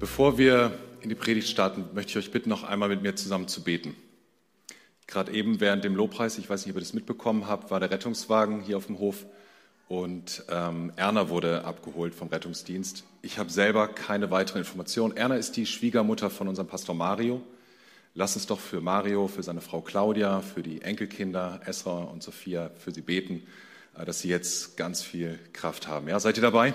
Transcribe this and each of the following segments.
Bevor wir in die Predigt starten, möchte ich euch bitten, noch einmal mit mir zusammen zu beten. Gerade eben während dem Lobpreis, ich weiß nicht, ob ihr das mitbekommen habt, war der Rettungswagen hier auf dem Hof und ähm, Erna wurde abgeholt vom Rettungsdienst. Ich habe selber keine weiteren Informationen. Erna ist die Schwiegermutter von unserem Pastor Mario. Lass uns doch für Mario, für seine Frau Claudia, für die Enkelkinder Esra und Sophia, für sie beten, äh, dass sie jetzt ganz viel Kraft haben. Ja, seid ihr dabei?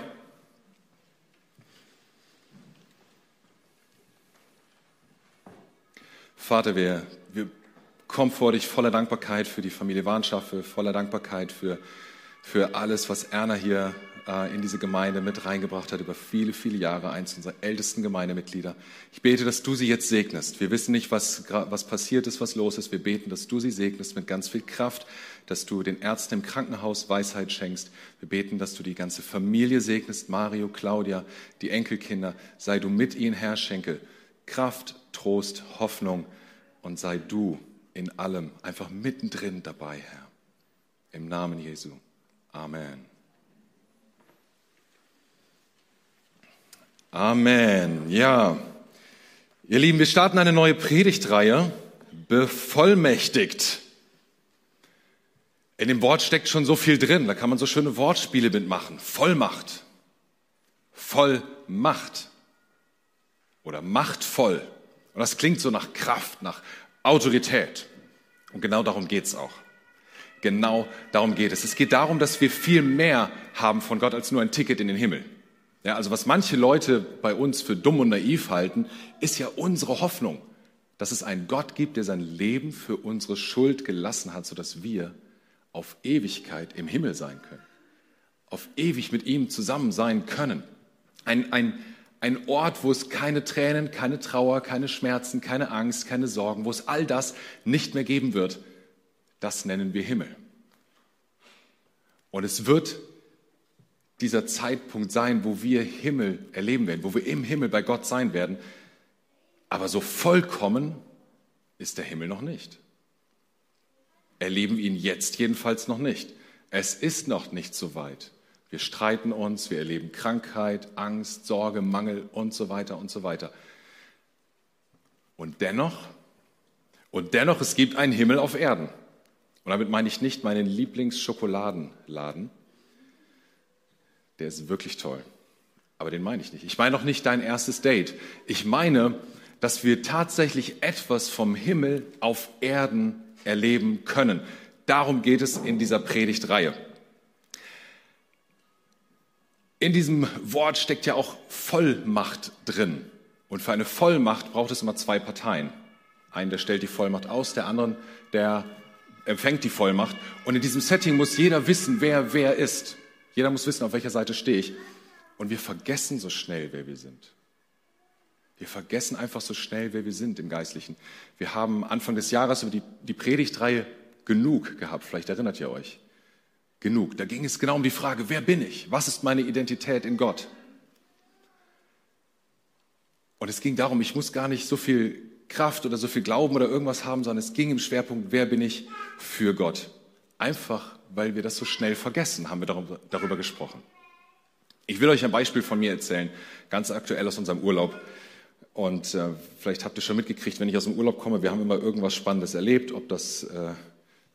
Vater, wir, wir kommen vor dich voller Dankbarkeit für die Familie Warnschaffe, voller Dankbarkeit für, für alles, was Erna hier äh, in diese Gemeinde mit reingebracht hat über viele, viele Jahre, eins unserer ältesten Gemeindemitglieder. Ich bete, dass du sie jetzt segnest. Wir wissen nicht, was, was passiert ist, was los ist. Wir beten, dass du sie segnest mit ganz viel Kraft, dass du den Ärzten im Krankenhaus Weisheit schenkst. Wir beten, dass du die ganze Familie segnest, Mario, Claudia, die Enkelkinder. Sei du mit ihnen, Herr, schenke Kraft, Trost, Hoffnung und sei du in allem einfach mittendrin dabei, Herr. Im Namen Jesu. Amen. Amen. Ja, ihr Lieben, wir starten eine neue Predigtreihe, bevollmächtigt. In dem Wort steckt schon so viel drin, da kann man so schöne Wortspiele mitmachen. Vollmacht, Vollmacht oder machtvoll. Und das klingt so nach Kraft, nach Autorität. Und genau darum geht es auch. Genau darum geht es. Es geht darum, dass wir viel mehr haben von Gott als nur ein Ticket in den Himmel. Ja, also was manche Leute bei uns für dumm und naiv halten, ist ja unsere Hoffnung, dass es einen Gott gibt, der sein Leben für unsere Schuld gelassen hat, sodass wir auf Ewigkeit im Himmel sein können. Auf ewig mit ihm zusammen sein können. Ein, ein, ein Ort, wo es keine Tränen, keine Trauer, keine Schmerzen, keine Angst, keine Sorgen, wo es all das nicht mehr geben wird, das nennen wir Himmel. Und es wird dieser Zeitpunkt sein, wo wir Himmel erleben werden, wo wir im Himmel bei Gott sein werden. Aber so vollkommen ist der Himmel noch nicht. Erleben ihn jetzt jedenfalls noch nicht. Es ist noch nicht so weit. Wir streiten uns, wir erleben Krankheit, Angst, Sorge, Mangel und so weiter und so weiter. Und dennoch, und dennoch, es gibt einen Himmel auf Erden. Und damit meine ich nicht meinen Lieblingsschokoladenladen. Der ist wirklich toll. Aber den meine ich nicht. Ich meine auch nicht dein erstes Date. Ich meine, dass wir tatsächlich etwas vom Himmel auf Erden erleben können. Darum geht es in dieser Predigtreihe. In diesem Wort steckt ja auch Vollmacht drin. Und für eine Vollmacht braucht es immer zwei Parteien. Einen, der stellt die Vollmacht aus, der andere, der empfängt die Vollmacht. Und in diesem Setting muss jeder wissen, wer wer ist. Jeder muss wissen, auf welcher Seite stehe ich. Und wir vergessen so schnell, wer wir sind. Wir vergessen einfach so schnell, wer wir sind im Geistlichen. Wir haben Anfang des Jahres über die, die Predigtreihe genug gehabt. Vielleicht erinnert ihr euch genug. Da ging es genau um die Frage, wer bin ich? Was ist meine Identität in Gott? Und es ging darum, ich muss gar nicht so viel Kraft oder so viel Glauben oder irgendwas haben, sondern es ging im Schwerpunkt, wer bin ich für Gott? Einfach, weil wir das so schnell vergessen, haben wir darüber, gesprochen. Ich will euch ein Beispiel von mir erzählen, ganz aktuell aus unserem Urlaub. Und äh, vielleicht habt ihr schon mitgekriegt, wenn ich aus dem Urlaub komme, wir haben immer irgendwas Spannendes erlebt, ob das äh,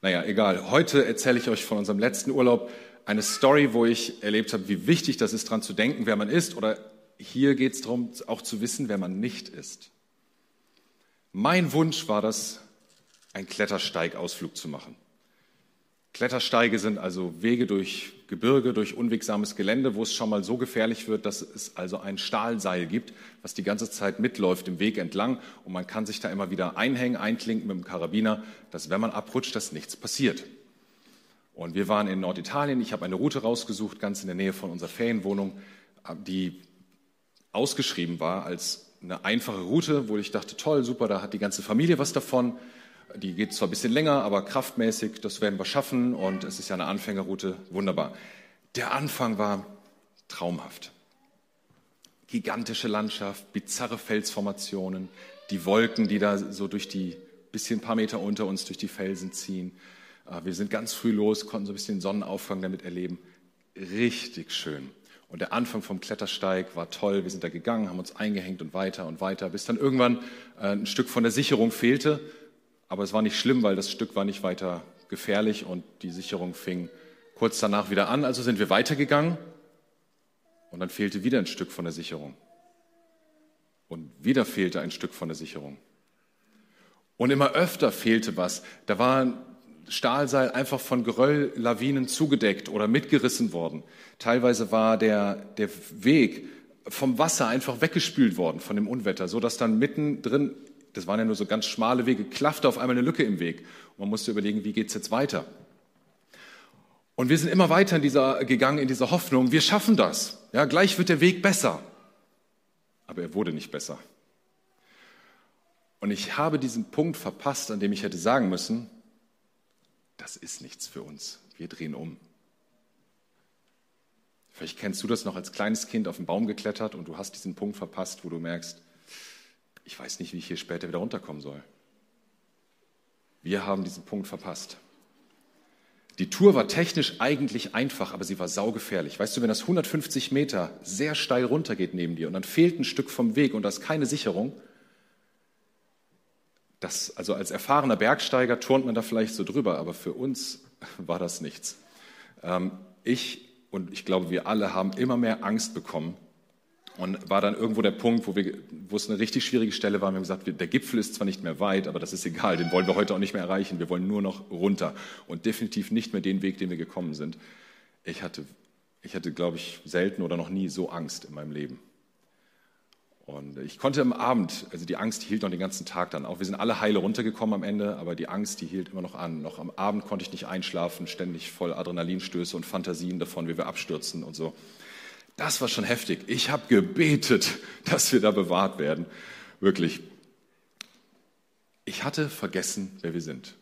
naja, egal. Heute erzähle ich euch von unserem letzten Urlaub eine Story, wo ich erlebt habe, wie wichtig das ist, daran zu denken, wer man ist. Oder hier geht es darum, auch zu wissen, wer man nicht ist. Mein Wunsch war das, einen Klettersteigausflug zu machen. Klettersteige sind also Wege durch Gebirge, durch unwegsames Gelände, wo es schon mal so gefährlich wird, dass es also ein Stahlseil gibt, was die ganze Zeit mitläuft im Weg entlang und man kann sich da immer wieder einhängen, einklinken mit dem Karabiner, dass wenn man abrutscht, dass nichts passiert. Und wir waren in Norditalien, ich habe eine Route rausgesucht, ganz in der Nähe von unserer Ferienwohnung, die ausgeschrieben war als eine einfache Route, wo ich dachte, toll, super, da hat die ganze Familie was davon. Die geht zwar ein bisschen länger, aber kraftmäßig, das werden wir schaffen und es ist ja eine Anfängerroute, wunderbar. Der Anfang war traumhaft. Gigantische Landschaft, bizarre Felsformationen, die Wolken, die da so durch die, bisschen paar Meter unter uns durch die Felsen ziehen. Ah, wir sind ganz früh los, konnten so ein bisschen Sonnenaufgang damit erleben. Richtig schön. Und der Anfang vom Klettersteig war toll. Wir sind da gegangen, haben uns eingehängt und weiter und weiter, bis dann irgendwann äh, ein Stück von der Sicherung fehlte. Aber es war nicht schlimm, weil das Stück war nicht weiter gefährlich und die Sicherung fing kurz danach wieder an. Also sind wir weitergegangen und dann fehlte wieder ein Stück von der Sicherung. Und wieder fehlte ein Stück von der Sicherung. Und immer öfter fehlte was. Da war ein Stahlseil einfach von Gerölllawinen zugedeckt oder mitgerissen worden. Teilweise war der, der Weg vom Wasser einfach weggespült worden von dem Unwetter, so dass dann mittendrin, das waren ja nur so ganz schmale Wege, klaffte auf einmal eine Lücke im Weg. Und man musste überlegen, wie geht's jetzt weiter? Und wir sind immer weiter in dieser, gegangen in dieser Hoffnung, wir schaffen das. Ja, gleich wird der Weg besser. Aber er wurde nicht besser. Und ich habe diesen Punkt verpasst, an dem ich hätte sagen müssen, das ist nichts für uns. Wir drehen um. Vielleicht kennst du das noch als kleines Kind auf den Baum geklettert und du hast diesen Punkt verpasst, wo du merkst, ich weiß nicht, wie ich hier später wieder runterkommen soll. Wir haben diesen Punkt verpasst. Die Tour war technisch eigentlich einfach, aber sie war saugefährlich. Weißt du, wenn das 150 Meter sehr steil runtergeht neben dir und dann fehlt ein Stück vom Weg und da ist keine Sicherung, das, also als erfahrener Bergsteiger turnt man da vielleicht so drüber, aber für uns war das nichts. Ähm, ich und ich glaube, wir alle haben immer mehr Angst bekommen und war dann irgendwo der Punkt, wo, wir, wo es eine richtig schwierige Stelle war. Wir haben gesagt, der Gipfel ist zwar nicht mehr weit, aber das ist egal, den wollen wir heute auch nicht mehr erreichen. Wir wollen nur noch runter und definitiv nicht mehr den Weg, den wir gekommen sind. Ich hatte, ich hatte, glaube ich, selten oder noch nie so Angst in meinem Leben. Und ich konnte am Abend, also die Angst hielt noch den ganzen Tag dann auch. Wir sind alle heile runtergekommen am Ende, aber die Angst, die hielt immer noch an. Noch am Abend konnte ich nicht einschlafen, ständig voll Adrenalinstöße und Fantasien davon, wie wir abstürzen und so. Das war schon heftig. Ich habe gebetet, dass wir da bewahrt werden. Wirklich. Ich hatte vergessen, wer wir sind.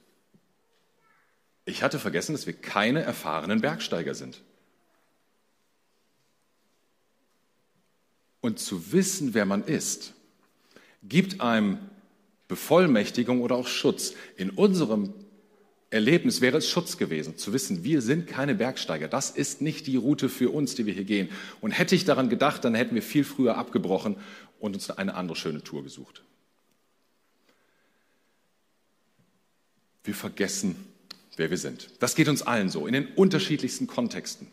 Ich hatte vergessen, dass wir keine erfahrenen Bergsteiger sind. Und zu wissen, wer man ist, gibt einem Bevollmächtigung oder auch Schutz. In unserem Erlebnis wäre es Schutz gewesen, zu wissen, wir sind keine Bergsteiger. Das ist nicht die Route für uns, die wir hier gehen. Und hätte ich daran gedacht, dann hätten wir viel früher abgebrochen und uns eine andere schöne Tour gesucht. Wir vergessen, wer wir sind. Das geht uns allen so, in den unterschiedlichsten Kontexten.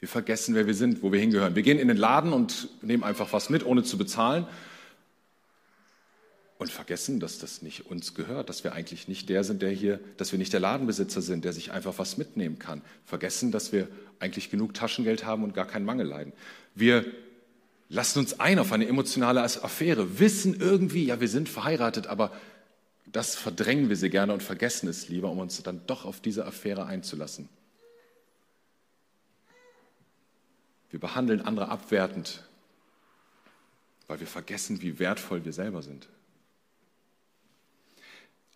Wir vergessen, wer wir sind, wo wir hingehören. Wir gehen in den Laden und nehmen einfach was mit, ohne zu bezahlen. Und vergessen, dass das nicht uns gehört, dass wir eigentlich nicht der sind, der hier, dass wir nicht der Ladenbesitzer sind, der sich einfach was mitnehmen kann. Vergessen, dass wir eigentlich genug Taschengeld haben und gar keinen Mangel leiden. Wir lassen uns ein auf eine emotionale Affäre, wissen irgendwie, ja, wir sind verheiratet, aber das verdrängen wir sehr gerne und vergessen es lieber, um uns dann doch auf diese Affäre einzulassen. Wir behandeln andere abwertend, weil wir vergessen, wie wertvoll wir selber sind.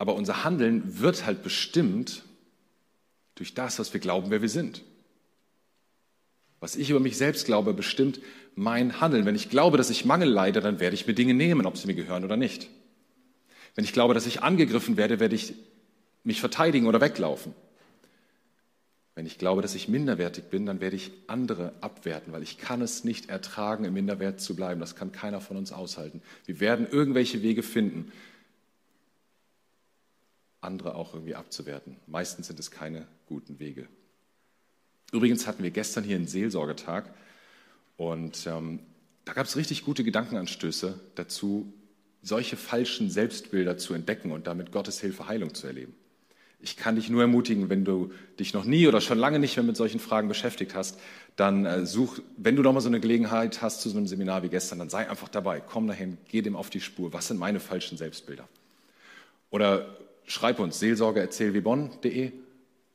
Aber unser Handeln wird halt bestimmt durch das, was wir glauben, wer wir sind. Was ich über mich selbst glaube, bestimmt mein Handeln. Wenn ich glaube, dass ich Mangel leide, dann werde ich mir Dinge nehmen, ob sie mir gehören oder nicht. Wenn ich glaube, dass ich angegriffen werde, werde ich mich verteidigen oder weglaufen. Wenn ich glaube, dass ich minderwertig bin, dann werde ich andere abwerten, weil ich kann es nicht ertragen, im Minderwert zu bleiben. Das kann keiner von uns aushalten. Wir werden irgendwelche Wege finden, andere auch irgendwie abzuwerten. Meistens sind es keine guten Wege. Übrigens hatten wir gestern hier einen Seelsorgetag und ähm, da gab es richtig gute Gedankenanstöße dazu, solche falschen Selbstbilder zu entdecken und damit Gottes Hilfe Heilung zu erleben. Ich kann dich nur ermutigen, wenn du dich noch nie oder schon lange nicht mehr mit solchen Fragen beschäftigt hast, dann äh, such, wenn du doch mal so eine Gelegenheit hast zu so einem Seminar wie gestern, dann sei einfach dabei, komm dahin, geh dem auf die Spur. Was sind meine falschen Selbstbilder? Oder schreib uns seelsorge.clwbonn.de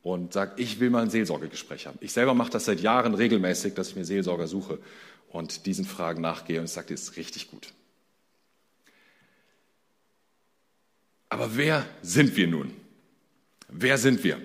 und sag, ich will mal ein Seelsorgegespräch haben. Ich selber mache das seit Jahren regelmäßig, dass ich mir Seelsorger suche und diesen Fragen nachgehe und sage dir, ist richtig gut. Aber wer sind wir nun? Wer sind wir?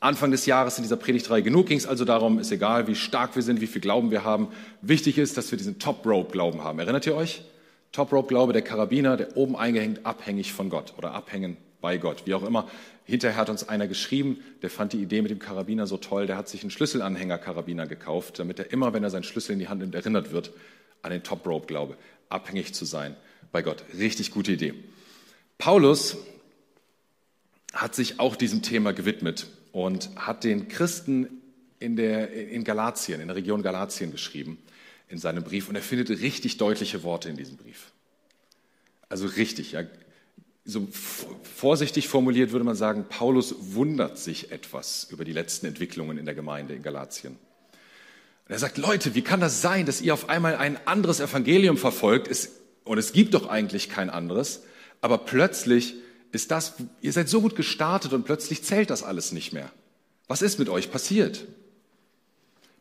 Anfang des Jahres in dieser Predigtreihe genug ging es also darum, ist egal, wie stark wir sind, wie viel Glauben wir haben. Wichtig ist, dass wir diesen Top-Rope-Glauben haben. Erinnert ihr euch? Top-Rope-Glaube, der Karabiner, der oben eingehängt, abhängig von Gott oder abhängen bei Gott. Wie auch immer, hinterher hat uns einer geschrieben, der fand die Idee mit dem Karabiner so toll, der hat sich einen Schlüsselanhänger-Karabiner gekauft, damit er immer, wenn er seinen Schlüssel in die Hand nimmt, erinnert wird an den Top Rope Glaube, abhängig zu sein bei Gott. Richtig gute Idee. Paulus hat sich auch diesem Thema gewidmet und hat den Christen in, der, in Galatien, in der Region Galatien geschrieben, in seinem Brief. Und er findet richtig deutliche Worte in diesem Brief. Also richtig, ja. So vorsichtig formuliert würde man sagen, Paulus wundert sich etwas über die letzten Entwicklungen in der Gemeinde in Galatien. Und er sagt, Leute, wie kann das sein, dass ihr auf einmal ein anderes Evangelium verfolgt? Es, und es gibt doch eigentlich kein anderes. Aber plötzlich ist das, ihr seid so gut gestartet und plötzlich zählt das alles nicht mehr. Was ist mit euch passiert?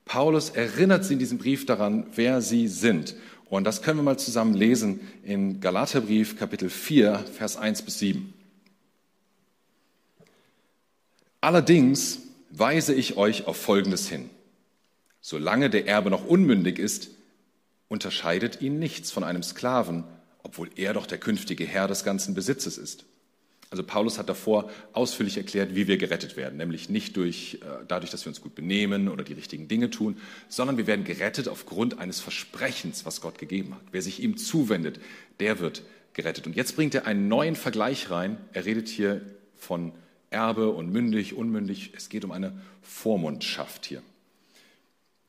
Paulus erinnert sie in diesem Brief daran, wer sie sind. Und das können wir mal zusammen lesen in Galaterbrief Kapitel 4, Vers 1 bis 7. Allerdings weise ich euch auf Folgendes hin. Solange der Erbe noch unmündig ist, unterscheidet ihn nichts von einem Sklaven, obwohl er doch der künftige Herr des ganzen Besitzes ist. Also Paulus hat davor ausführlich erklärt, wie wir gerettet werden, nämlich nicht durch, äh, dadurch, dass wir uns gut benehmen oder die richtigen Dinge tun, sondern wir werden gerettet aufgrund eines Versprechens, was Gott gegeben hat. Wer sich ihm zuwendet, der wird gerettet. Und jetzt bringt er einen neuen Vergleich rein. Er redet hier von Erbe und mündig, unmündig. Es geht um eine Vormundschaft hier.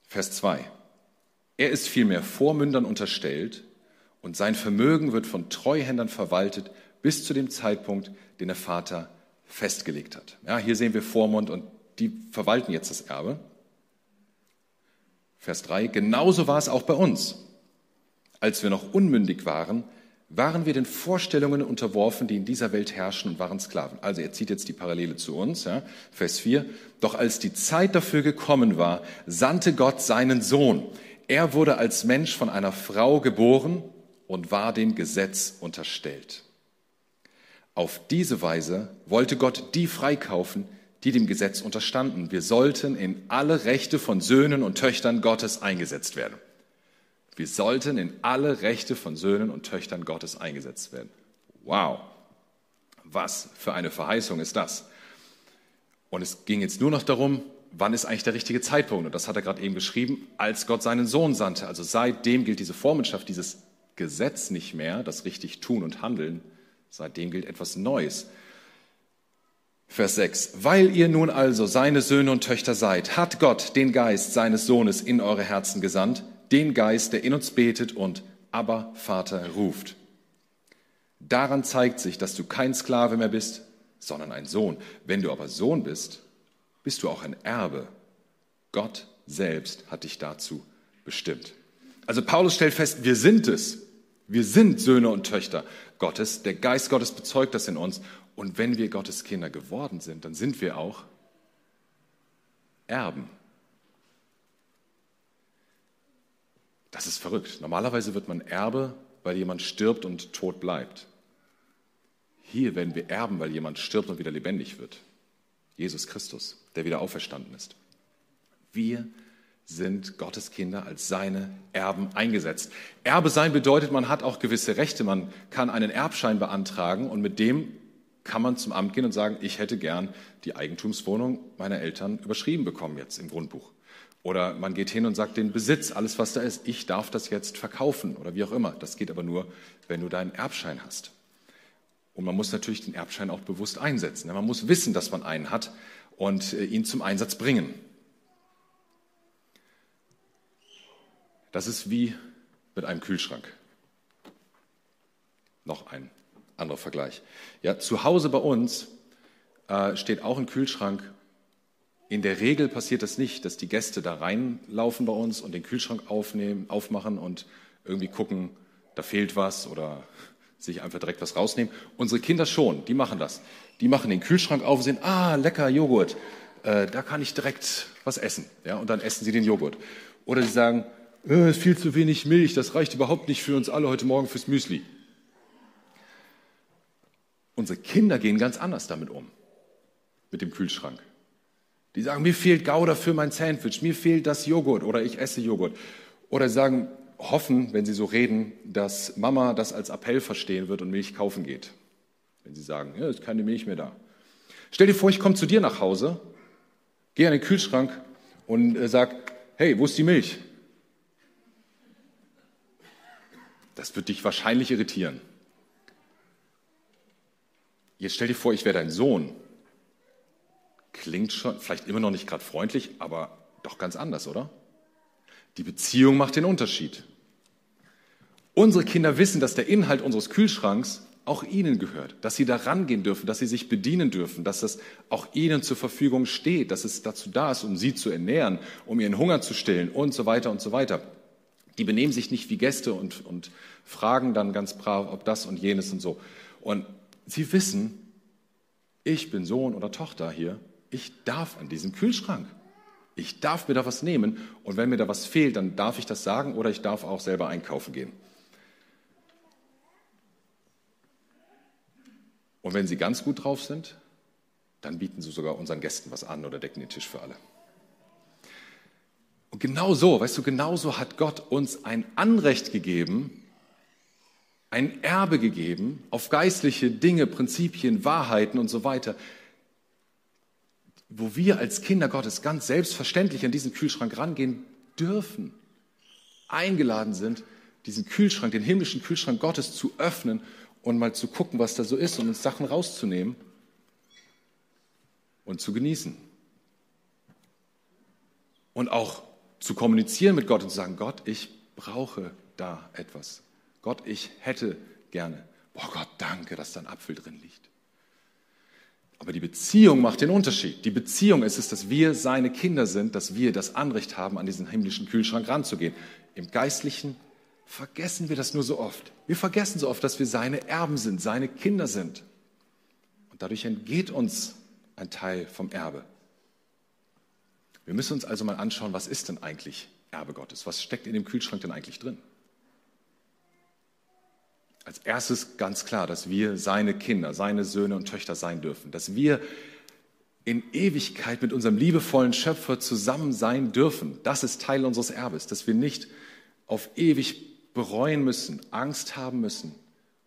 Vers 2. Er ist vielmehr Vormündern unterstellt und sein Vermögen wird von Treuhändern verwaltet bis zu dem Zeitpunkt, den der Vater festgelegt hat. Ja, hier sehen wir Vormund und die verwalten jetzt das Erbe. Vers 3, genauso war es auch bei uns. Als wir noch unmündig waren, waren wir den Vorstellungen unterworfen, die in dieser Welt herrschen und waren Sklaven. Also er zieht jetzt die Parallele zu uns. Ja. Vers 4, doch als die Zeit dafür gekommen war, sandte Gott seinen Sohn. Er wurde als Mensch von einer Frau geboren und war dem Gesetz unterstellt. Auf diese Weise wollte Gott die freikaufen, die dem Gesetz unterstanden. Wir sollten in alle Rechte von Söhnen und Töchtern Gottes eingesetzt werden. Wir sollten in alle Rechte von Söhnen und Töchtern Gottes eingesetzt werden. Wow, was für eine Verheißung ist das? Und es ging jetzt nur noch darum, wann ist eigentlich der richtige Zeitpunkt? Und das hat er gerade eben geschrieben, als Gott seinen Sohn sandte. Also seitdem gilt diese Vormundschaft, dieses Gesetz nicht mehr, das richtig tun und handeln, Seitdem gilt etwas Neues. Vers 6. Weil ihr nun also seine Söhne und Töchter seid, hat Gott den Geist seines Sohnes in eure Herzen gesandt, den Geist, der in uns betet und aber Vater ruft. Daran zeigt sich, dass du kein Sklave mehr bist, sondern ein Sohn. Wenn du aber Sohn bist, bist du auch ein Erbe. Gott selbst hat dich dazu bestimmt. Also Paulus stellt fest, wir sind es. Wir sind Söhne und Töchter Gottes. Der Geist Gottes bezeugt das in uns. Und wenn wir Gottes Kinder geworden sind, dann sind wir auch Erben. Das ist verrückt. Normalerweise wird man Erbe, weil jemand stirbt und tot bleibt. Hier werden wir erben, weil jemand stirbt und wieder lebendig wird. Jesus Christus, der wieder auferstanden ist. Wir sind Gottes Kinder als seine Erben eingesetzt. Erbe sein bedeutet, man hat auch gewisse Rechte. Man kann einen Erbschein beantragen und mit dem kann man zum Amt gehen und sagen, ich hätte gern die Eigentumswohnung meiner Eltern überschrieben bekommen jetzt im Grundbuch. Oder man geht hin und sagt den Besitz, alles was da ist, ich darf das jetzt verkaufen oder wie auch immer. Das geht aber nur, wenn du deinen Erbschein hast. Und man muss natürlich den Erbschein auch bewusst einsetzen. Man muss wissen, dass man einen hat und äh, ihn zum Einsatz bringen. Das ist wie mit einem Kühlschrank. Noch ein anderer Vergleich. Ja, zu Hause bei uns äh, steht auch ein Kühlschrank. In der Regel passiert das nicht, dass die Gäste da reinlaufen bei uns und den Kühlschrank aufnehmen, aufmachen und irgendwie gucken, da fehlt was oder sich einfach direkt was rausnehmen. Unsere Kinder schon, die machen das. Die machen den Kühlschrank auf und sehen, ah, lecker Joghurt, äh, da kann ich direkt was essen. Ja, und dann essen sie den Joghurt. Oder sie sagen, äh, ist viel zu wenig Milch, das reicht überhaupt nicht für uns alle heute Morgen fürs Müsli. Unsere Kinder gehen ganz anders damit um, mit dem Kühlschrank. Die sagen, mir fehlt Gouda für mein Sandwich, mir fehlt das Joghurt oder ich esse Joghurt. Oder sagen, hoffen, wenn sie so reden, dass Mama das als Appell verstehen wird und Milch kaufen geht. wenn sie sagen, ja, ist keine Milch mehr da. Stell dir vor, ich komme zu dir nach Hause, gehe an den Kühlschrank und äh, sag, hey, wo ist die Milch? Das wird dich wahrscheinlich irritieren. Jetzt stell dir vor, ich wäre dein Sohn. Klingt schon, vielleicht immer noch nicht gerade freundlich, aber doch ganz anders, oder? Die Beziehung macht den Unterschied. Unsere Kinder wissen, dass der Inhalt unseres Kühlschranks auch ihnen gehört, dass sie da rangehen dürfen, dass sie sich bedienen dürfen, dass das auch ihnen zur Verfügung steht, dass es dazu da ist, um sie zu ernähren, um ihren Hunger zu stillen und so weiter und so weiter. Die benehmen sich nicht wie Gäste und, und fragen dann ganz brav, ob das und jenes und so. Und sie wissen, ich bin Sohn oder Tochter hier, ich darf an diesen Kühlschrank. Ich darf mir da was nehmen und wenn mir da was fehlt, dann darf ich das sagen oder ich darf auch selber einkaufen gehen. Und wenn sie ganz gut drauf sind, dann bieten sie sogar unseren Gästen was an oder decken den Tisch für alle. Und genau so, weißt du, genau so hat Gott uns ein Anrecht gegeben, ein Erbe gegeben auf geistliche Dinge, Prinzipien, Wahrheiten und so weiter, wo wir als Kinder Gottes ganz selbstverständlich an diesen Kühlschrank rangehen dürfen, eingeladen sind, diesen Kühlschrank, den himmlischen Kühlschrank Gottes zu öffnen und mal zu gucken, was da so ist und uns Sachen rauszunehmen und zu genießen. Und auch zu kommunizieren mit Gott und zu sagen, Gott, ich brauche da etwas. Gott, ich hätte gerne. Boah Gott, danke, dass da ein Apfel drin liegt. Aber die Beziehung macht den Unterschied. Die Beziehung ist es, dass wir seine Kinder sind, dass wir das Anrecht haben, an diesen himmlischen Kühlschrank ranzugehen. Im Geistlichen vergessen wir das nur so oft. Wir vergessen so oft, dass wir seine Erben sind, seine Kinder sind. Und dadurch entgeht uns ein Teil vom Erbe. Wir müssen uns also mal anschauen, was ist denn eigentlich Erbe Gottes? Was steckt in dem Kühlschrank denn eigentlich drin? Als erstes ganz klar, dass wir seine Kinder, seine Söhne und Töchter sein dürfen, dass wir in Ewigkeit mit unserem liebevollen Schöpfer zusammen sein dürfen. Das ist Teil unseres Erbes, dass wir nicht auf ewig bereuen müssen, Angst haben müssen,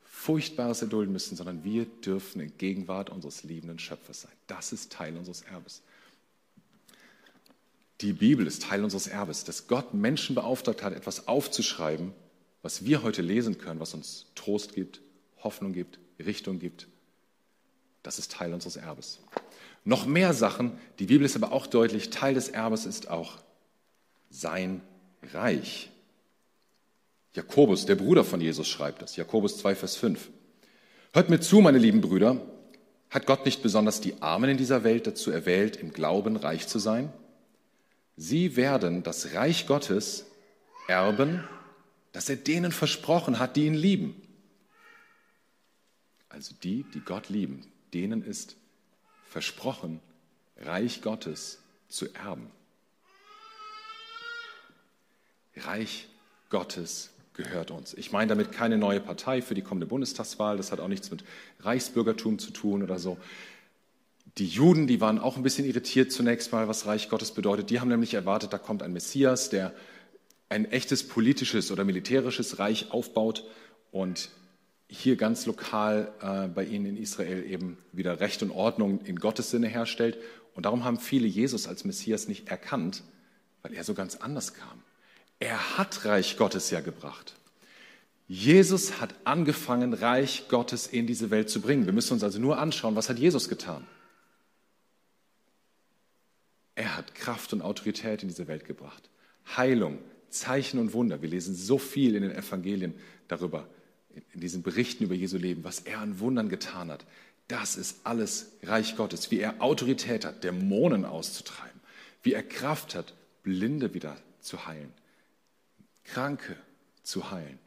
Furchtbares erdulden müssen, sondern wir dürfen in Gegenwart unseres liebenden Schöpfers sein. Das ist Teil unseres Erbes. Die Bibel ist Teil unseres Erbes, dass Gott Menschen beauftragt hat, etwas aufzuschreiben, was wir heute lesen können, was uns Trost gibt, Hoffnung gibt, Richtung gibt. Das ist Teil unseres Erbes. Noch mehr Sachen, die Bibel ist aber auch deutlich, Teil des Erbes ist auch sein Reich. Jakobus, der Bruder von Jesus, schreibt das. Jakobus 2, Vers 5. Hört mir zu, meine lieben Brüder. Hat Gott nicht besonders die Armen in dieser Welt dazu erwählt, im Glauben reich zu sein? Sie werden das Reich Gottes erben, das er denen versprochen hat, die ihn lieben. Also die, die Gott lieben, denen ist versprochen, Reich Gottes zu erben. Reich Gottes gehört uns. Ich meine damit keine neue Partei für die kommende Bundestagswahl, das hat auch nichts mit Reichsbürgertum zu tun oder so. Die Juden, die waren auch ein bisschen irritiert zunächst mal, was Reich Gottes bedeutet. Die haben nämlich erwartet, da kommt ein Messias, der ein echtes politisches oder militärisches Reich aufbaut und hier ganz lokal äh, bei ihnen in Israel eben wieder Recht und Ordnung in Gottes Sinne herstellt. Und darum haben viele Jesus als Messias nicht erkannt, weil er so ganz anders kam. Er hat Reich Gottes ja gebracht. Jesus hat angefangen, Reich Gottes in diese Welt zu bringen. Wir müssen uns also nur anschauen, was hat Jesus getan. Er hat Kraft und Autorität in diese Welt gebracht. Heilung, Zeichen und Wunder. Wir lesen so viel in den Evangelien darüber, in diesen Berichten über Jesu Leben, was er an Wundern getan hat. Das ist alles Reich Gottes, wie er Autorität hat, Dämonen auszutreiben, wie er Kraft hat, Blinde wieder zu heilen, Kranke zu heilen.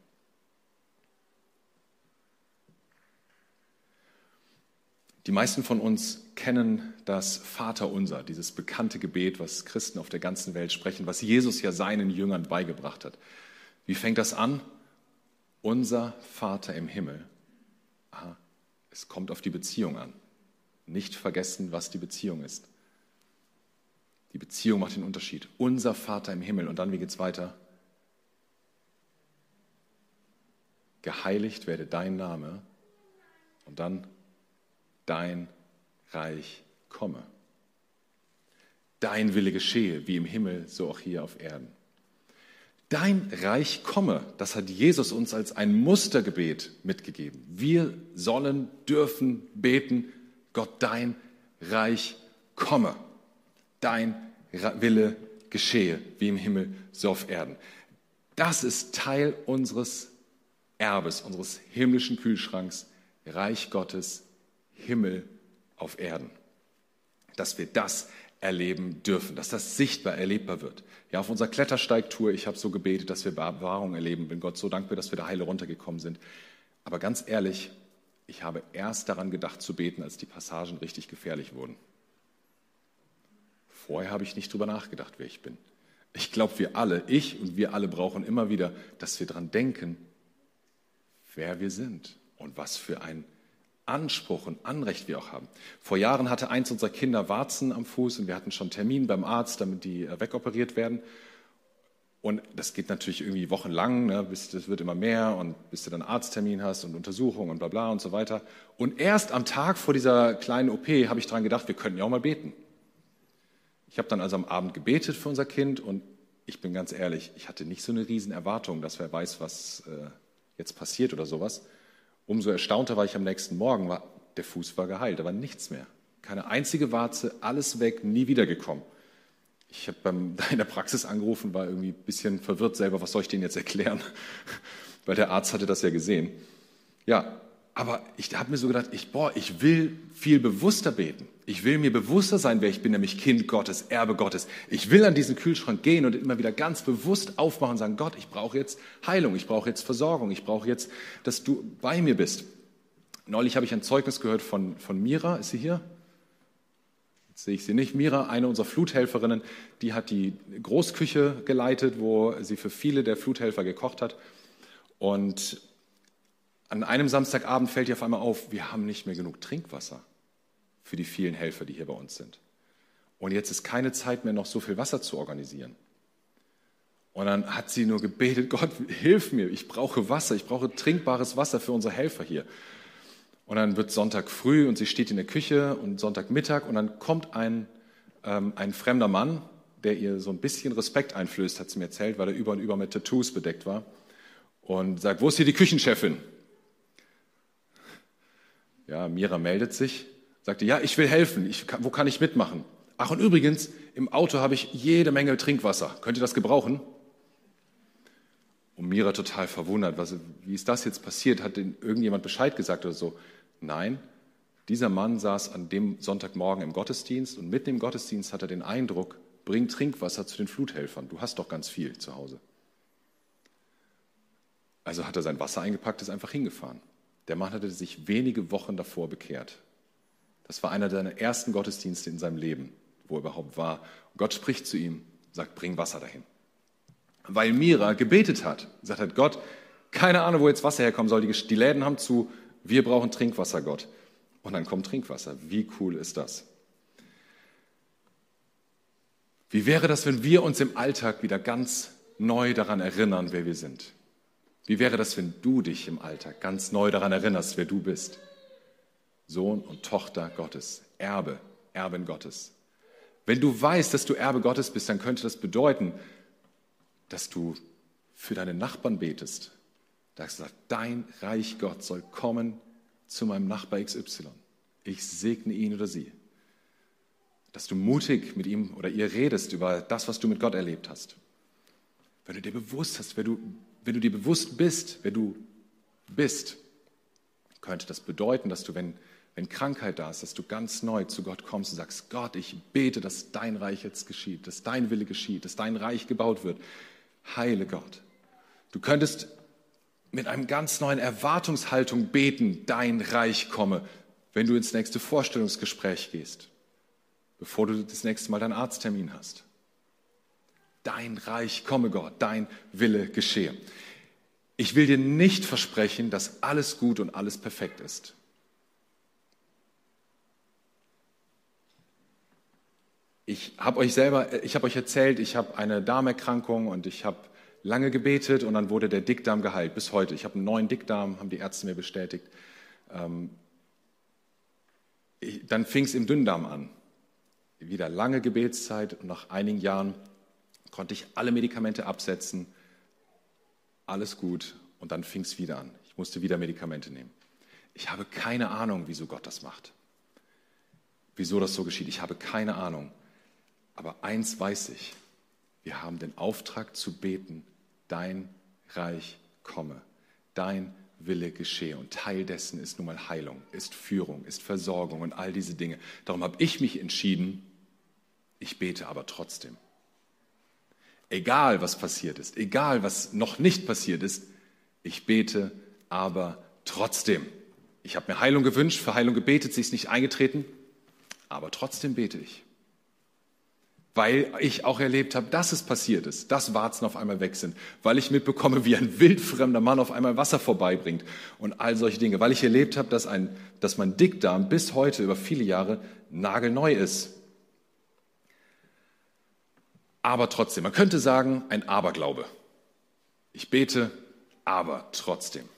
Die meisten von uns kennen das Vaterunser, dieses bekannte Gebet, was Christen auf der ganzen Welt sprechen, was Jesus ja seinen Jüngern beigebracht hat. Wie fängt das an? Unser Vater im Himmel. Aha, es kommt auf die Beziehung an. Nicht vergessen, was die Beziehung ist. Die Beziehung macht den Unterschied. Unser Vater im Himmel. Und dann, wie geht es weiter? geheiligt werde dein Name. Und dann dein Reich komme. Dein Wille geschehe, wie im Himmel, so auch hier auf Erden. Dein Reich komme, das hat Jesus uns als ein Mustergebet mitgegeben. Wir sollen, dürfen beten, Gott, dein Reich komme. Dein Wille geschehe, wie im Himmel, so auf Erden. Das ist Teil unseres Erbes, unseres himmlischen Kühlschranks, Reich Gottes, Himmel auf Erden. Dass wir das erleben dürfen, dass das sichtbar erlebbar wird. Ja, auf unserer Klettersteigtour, ich habe so gebetet, dass wir Bewahrung erleben. Bin Gott so dankbar, dass wir da heile runtergekommen sind. Aber ganz ehrlich, ich habe erst daran gedacht zu beten, als die Passagen richtig gefährlich wurden. Vorher habe ich nicht drüber nachgedacht, wer ich bin. Ich glaube, wir alle, ich und wir alle brauchen immer wieder, dass wir daran denken, wer wir sind und was für ein Anspruch und Anrecht wir auch haben. Vor Jahren hatte eins unserer Kinder Warzen am Fuß und wir hatten schon Termin beim Arzt, damit die äh, wegoperiert werden. Und das geht natürlich irgendwie wochenlang, ne, bis das wird immer mehr und bis du dann Arzttermin hast und Untersuchungen und bla bla und so weiter. Und erst am Tag vor dieser kleinen OP habe ich daran gedacht, wir könnten ja auch mal beten. Ich habe dann also am Abend gebetet für unser Kind und ich bin ganz ehrlich, ich hatte nicht so eine riesen Erwartung, dass wer weiß, was äh, jetzt passiert oder sowas. Umso erstaunter war ich am nächsten Morgen, war, der Fuß war geheilt, war nichts mehr. Keine einzige Warze, alles weg, nie wiedergekommen. Ich habe in der Praxis angerufen, war irgendwie ein bisschen verwirrt selber, was soll ich denen jetzt erklären? Weil der Arzt hatte das ja gesehen. Ja, aber ich habe mir so gedacht, ich, boah, ich will viel bewusster beten. Ich will mir bewusster sein, wer ich bin, nämlich Kind Gottes, Erbe Gottes. Ich will an diesen Kühlschrank gehen und immer wieder ganz bewusst aufmachen und sagen, Gott, ich brauche jetzt Heilung, ich brauche jetzt Versorgung, ich brauche jetzt, dass du bei mir bist. Neulich habe ich ein Zeugnis gehört von, von Mira, ist sie hier? Jetzt sehe ich sie nicht. Mira, eine unserer Fluthelferinnen, die hat die Großküche geleitet, wo sie für viele der Fluthelfer gekocht hat. Und an einem Samstagabend fällt ihr auf einmal auf, wir haben nicht mehr genug Trinkwasser für die vielen Helfer, die hier bei uns sind. Und jetzt ist keine Zeit mehr, noch so viel Wasser zu organisieren. Und dann hat sie nur gebetet, Gott, hilf mir, ich brauche Wasser, ich brauche trinkbares Wasser für unsere Helfer hier. Und dann wird Sonntag früh und sie steht in der Küche und Sonntagmittag und dann kommt ein, ähm, ein fremder Mann, der ihr so ein bisschen Respekt einflößt, hat sie mir erzählt, weil er über und über mit Tattoos bedeckt war und sagt, wo ist hier die Küchenchefin? Ja, Mira meldet sich, sagte, ja, ich will helfen, ich, wo kann ich mitmachen? Ach, und übrigens, im Auto habe ich jede Menge Trinkwasser. Könnt ihr das gebrauchen? Und Mira total verwundert, was, wie ist das jetzt passiert? Hat denn irgendjemand Bescheid gesagt oder so? Nein, dieser Mann saß an dem Sonntagmorgen im Gottesdienst und mitten im Gottesdienst hat er den Eindruck, bring Trinkwasser zu den Fluthelfern. Du hast doch ganz viel zu Hause. Also hat er sein Wasser eingepackt, ist einfach hingefahren. Der Mann hatte sich wenige Wochen davor bekehrt. Das war einer seiner ersten Gottesdienste in seinem Leben, wo er überhaupt war. Und Gott spricht zu ihm, sagt, bring Wasser dahin. Weil Mira gebetet hat, gesagt hat, Gott, keine Ahnung, wo jetzt Wasser herkommen soll. Die Läden haben zu, wir brauchen Trinkwasser, Gott. Und dann kommt Trinkwasser. Wie cool ist das? Wie wäre das, wenn wir uns im Alltag wieder ganz neu daran erinnern, wer wir sind? Wie wäre das, wenn du dich im Alltag ganz neu daran erinnerst, wer du bist? Sohn und Tochter Gottes, Erbe, Erbin Gottes. Wenn du weißt, dass du Erbe Gottes bist, dann könnte das bedeuten, dass du für deine Nachbarn betest. Da hast du gesagt, dein Reich Gott soll kommen zu meinem Nachbar XY. Ich segne ihn oder sie. Dass du mutig mit ihm oder ihr redest über das, was du mit Gott erlebt hast. Wenn du dir bewusst hast, wer du wenn du dir bewusst bist, wer du bist, könnte das bedeuten, dass du, wenn, wenn Krankheit da ist, dass du ganz neu zu Gott kommst und sagst, Gott, ich bete, dass dein Reich jetzt geschieht, dass dein Wille geschieht, dass dein Reich gebaut wird. Heile Gott. Du könntest mit einem ganz neuen Erwartungshaltung beten, dein Reich komme, wenn du ins nächste Vorstellungsgespräch gehst, bevor du das nächste Mal deinen Arzttermin hast dein Reich komme, Gott, dein Wille geschehe. Ich will dir nicht versprechen, dass alles gut und alles perfekt ist. Ich habe euch selber, ich habe euch erzählt, ich habe eine Darmerkrankung und ich habe lange gebetet und dann wurde der Dickdarm geheilt bis heute. Ich habe einen neuen Dickdarm, haben die Ärzte mir bestätigt. Ähm, ich, dann fing es im Dünndarm an. Wieder lange Gebetszeit und nach einigen Jahren konnte ich alle Medikamente absetzen. Alles gut. Und dann fing es wieder an. Ich musste wieder Medikamente nehmen. Ich habe keine Ahnung, wieso Gott das macht. Wieso das so geschieht. Ich habe keine Ahnung. Aber eins weiß ich. Wir haben den Auftrag zu beten, dein Reich komme, dein Wille geschehe. Und Teil dessen ist nun mal Heilung, ist Führung, ist Versorgung und all diese Dinge. Darum habe ich mich entschieden, ich bete aber trotzdem. Egal, was passiert ist, egal, was noch nicht passiert ist, ich bete aber trotzdem. Ich habe mir Heilung gewünscht, für Heilung gebetet, sie ist nicht eingetreten, aber trotzdem bete ich weil ich auch erlebt habe, dass es passiert ist, dass Warzen auf einmal weg sind, weil ich mitbekomme, wie ein wildfremder Mann auf einmal Wasser vorbeibringt und all solche Dinge, weil ich erlebt habe, dass, ein, dass mein Dickdarm bis heute über viele Jahre nagelneu ist. Aber trotzdem, man könnte sagen, ein Aberglaube. Ich bete, aber trotzdem.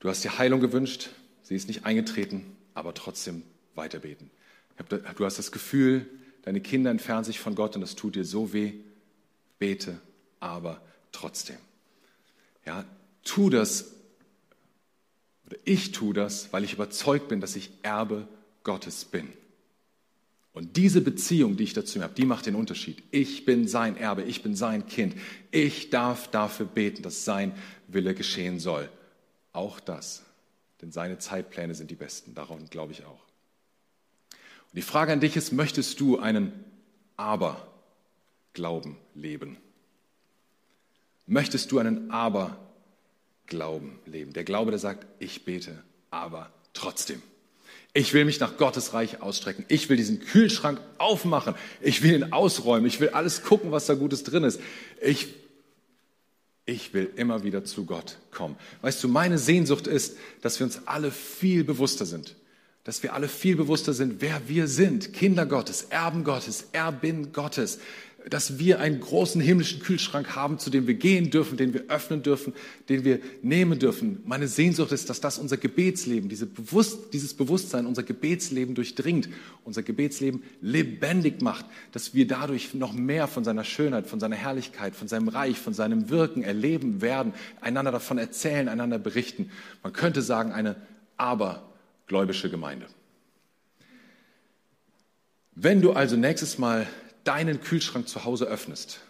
Du hast dir Heilung gewünscht, sie ist nicht eingetreten, aber trotzdem weiterbeten. Du hast das Gefühl, deine Kinder entfernen sich von Gott und das tut dir so weh. Bete, aber trotzdem. Ja, tu das, oder ich tue das, weil ich überzeugt bin, dass ich Erbe Gottes bin. Und diese Beziehung, die ich dazu habe, die macht den Unterschied. Ich bin sein Erbe, ich bin sein Kind. Ich darf dafür beten, dass sein Wille geschehen soll. Auch das. Denn seine Zeitpläne sind die besten. Daran glaube ich auch. Und die Frage an dich ist, möchtest du einen Aber-Glauben leben? Möchtest du einen Aber-Glauben leben? Der Glaube, der sagt, ich bete, aber trotzdem. Ich will mich nach Gottes Reich ausstrecken. Ich will diesen Kühlschrank aufmachen. Ich will ihn ausräumen. Ich will alles gucken, was da Gutes drin ist. Ich, ich will immer wieder zu Gott kommen. Weißt du, meine Sehnsucht ist, dass wir uns alle viel bewusster sind dass wir alle viel bewusster sind, wer wir sind. Kinder Gottes, Erben Gottes, Erbin Gottes. Dass wir einen großen himmlischen Kühlschrank haben, zu dem wir gehen dürfen, den wir öffnen dürfen, den wir nehmen dürfen. Meine Sehnsucht ist, dass das unser Gebetsleben, diese Bewusst, dieses Bewusstsein unser Gebetsleben durchdringt, unser Gebetsleben lebendig macht, dass wir dadurch noch mehr von seiner Schönheit, von seiner Herrlichkeit, von seinem Reich, von seinem Wirken erleben werden, einander davon erzählen, einander berichten. Man könnte sagen, eine aber gläubische Gemeinde. Wenn du also nächstes Mal deinen Kühlschrank zu Hause öffnest,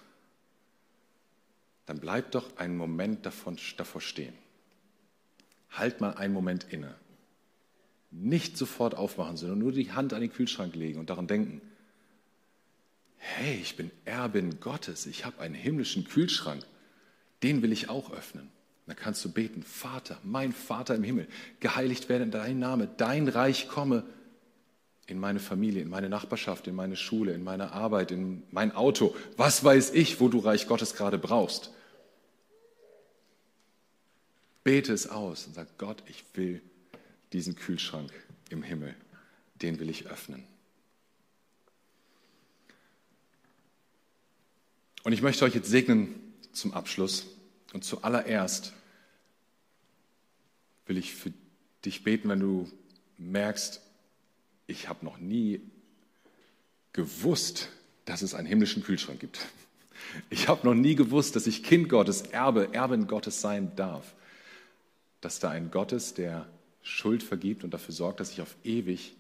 dann bleib doch einen Moment davon, davor stehen. Halt mal einen Moment inne. Nicht sofort aufmachen, sondern nur die Hand an den Kühlschrank legen und daran denken, hey, ich bin Erbin Gottes, ich habe einen himmlischen Kühlschrank, den will ich auch öffnen. Dann kannst du beten, Vater, mein Vater im Himmel, geheiligt werde dein Name, dein Reich komme in meine Familie, in meine Nachbarschaft, in meine Schule, in meine Arbeit, in mein Auto. Was weiß ich, wo du Reich Gottes gerade brauchst? Bete es aus und sag, Gott, ich will diesen Kühlschrank im Himmel, den will ich öffnen. Und ich möchte euch jetzt segnen zum Abschluss. Und zuallererst will ich für dich beten, wenn du merkst, ich habe noch nie gewusst, dass es einen himmlischen Kühlschrank gibt. Ich habe noch nie gewusst, dass ich Kind Gottes, Erbe, Erbin Gottes sein darf. Dass da ein Gott ist, der Schuld vergibt und dafür sorgt, dass ich auf ewig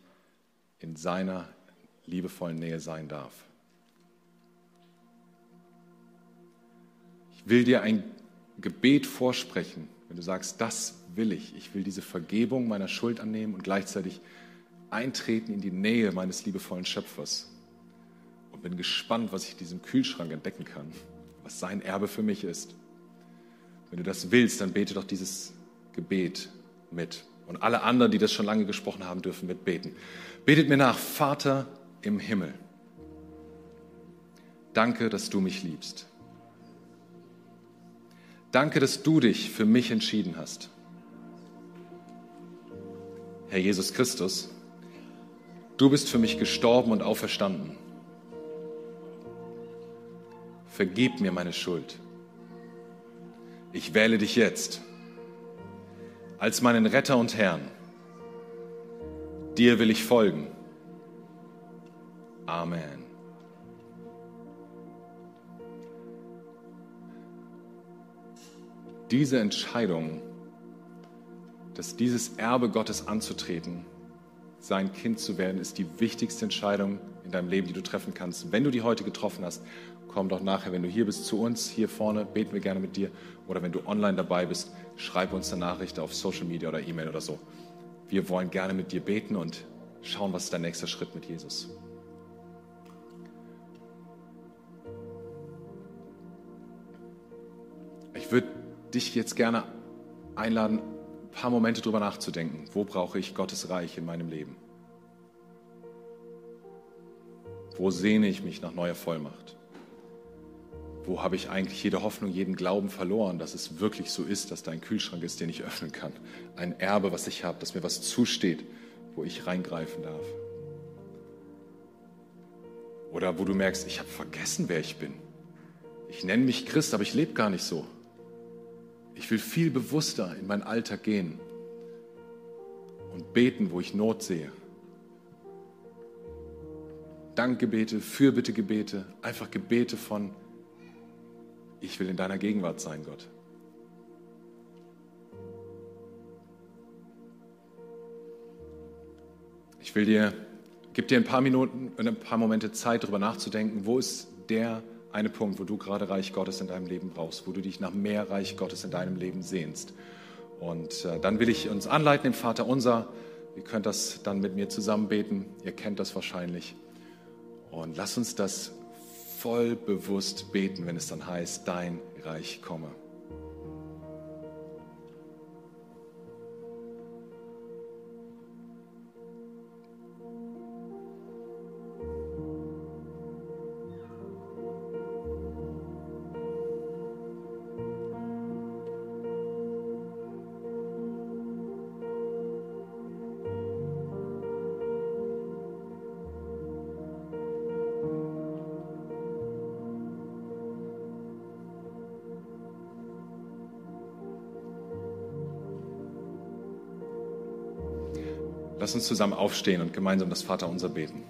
in seiner liebevollen Nähe sein darf. Ich will dir ein Gebet vorsprechen, wenn du sagst, das will ich, ich will diese Vergebung meiner Schuld annehmen und gleichzeitig eintreten in die Nähe meines liebevollen Schöpfers und bin gespannt, was ich in diesem Kühlschrank entdecken kann, was sein Erbe für mich ist. Wenn du das willst, dann bete doch dieses Gebet mit. Und alle anderen, die das schon lange gesprochen haben, dürfen mitbeten. Betet mir nach, Vater im Himmel. Danke, dass du mich liebst. Danke, dass du dich für mich entschieden hast. Herr Jesus Christus, du bist für mich gestorben und auferstanden. Vergib mir meine Schuld. Ich wähle dich jetzt als meinen Retter und Herrn. Dir will ich folgen. Amen. Diese Entscheidung, dass dieses Erbe Gottes anzutreten, sein Kind zu werden, ist die wichtigste Entscheidung in deinem Leben, die du treffen kannst. Wenn du die heute getroffen hast, komm doch nachher, wenn du hier bist, zu uns. Hier vorne beten wir gerne mit dir. Oder wenn du online dabei bist, schreib uns eine Nachricht auf Social Media oder E-Mail oder so. Wir wollen gerne mit dir beten und schauen, was ist dein nächster Schritt mit Jesus. Ich würde dich jetzt gerne einladen, ein paar Momente drüber nachzudenken. Wo brauche ich Gottes Reich in meinem Leben? Wo sehne ich mich nach neuer Vollmacht? Wo habe ich eigentlich jede Hoffnung, jeden Glauben verloren, dass es wirklich so ist, dass da ein Kühlschrank ist, den ich öffnen kann? Ein Erbe, was ich habe, dass mir was zusteht, wo ich reingreifen darf? Oder wo du merkst, ich habe vergessen, wer ich bin. Ich nenne mich Christ, aber ich lebe gar nicht so. Ich will viel bewusster in meinen Alltag gehen und beten, wo ich Not sehe. Dankgebete, Fürbittegebete, einfach Gebete von, ich will in deiner Gegenwart sein, Gott. Ich will dir, gib dir ein paar Minuten, ein paar Momente Zeit, darüber nachzudenken, wo ist der eine Punkt, wo du gerade Reich Gottes in deinem Leben brauchst, wo du dich nach mehr Reich Gottes in deinem Leben sehnst. Und äh, dann will ich uns anleiten im Vater unser. Ihr könnt das dann mit mir zusammen beten. Ihr kennt das wahrscheinlich. Und lass uns das voll bewusst beten, wenn es dann heißt, dein Reich komme. Lass uns zusammen aufstehen und gemeinsam das Vaterunser beten.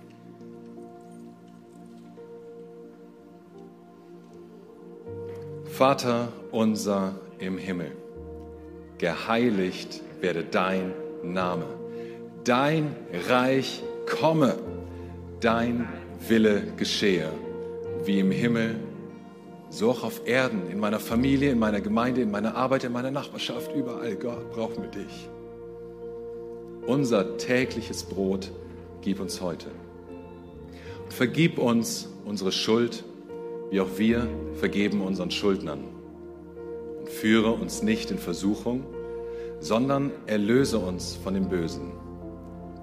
Vater unser im Himmel, geheiligt werde dein Name, dein Reich komme, dein Wille geschehe, wie im Himmel, so auch auf Erden, in meiner Familie, in meiner Gemeinde, in meiner Arbeit, in meiner Nachbarschaft, überall. Gott, brauchen wir dich. Unser tägliches Brot gib uns heute. Und vergib uns unsere Schuld, wie auch wir vergeben unseren Schuldnern. Und führe uns nicht in Versuchung, sondern erlöse uns von dem Bösen.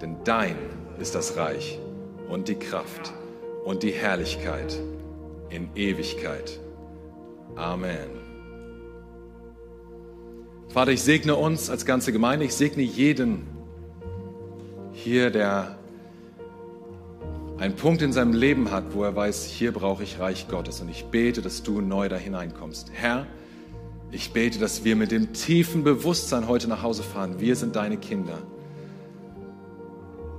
Denn dein ist das Reich und die Kraft und die Herrlichkeit in Ewigkeit. Amen. Vater, ich segne uns als ganze Gemeinde, ich segne jeden, hier, der einen Punkt in seinem Leben hat, wo er weiß, hier brauche ich Reich Gottes. Und ich bete, dass du neu da hineinkommst. Herr, ich bete, dass wir mit dem tiefen Bewusstsein heute nach Hause fahren. Wir sind deine Kinder.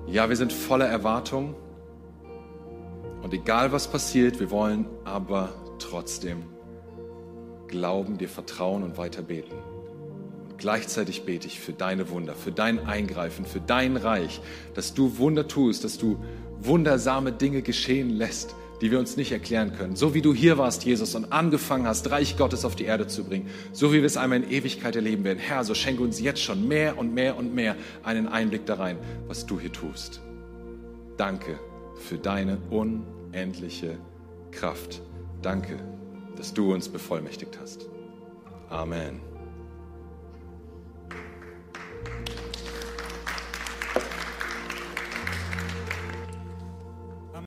Ja, wir sind voller Erwartung. Und egal was passiert, wir wollen aber trotzdem glauben, dir vertrauen und weiter beten. Gleichzeitig bete ich für deine Wunder, für dein Eingreifen, für dein Reich, dass du Wunder tust, dass du wundersame Dinge geschehen lässt, die wir uns nicht erklären können. So wie du hier warst, Jesus, und angefangen hast, Reich Gottes auf die Erde zu bringen, so wie wir es einmal in Ewigkeit erleben werden. Herr, so schenke uns jetzt schon mehr und mehr und mehr einen Einblick da rein, was du hier tust. Danke für deine unendliche Kraft. Danke, dass du uns bevollmächtigt hast. Amen.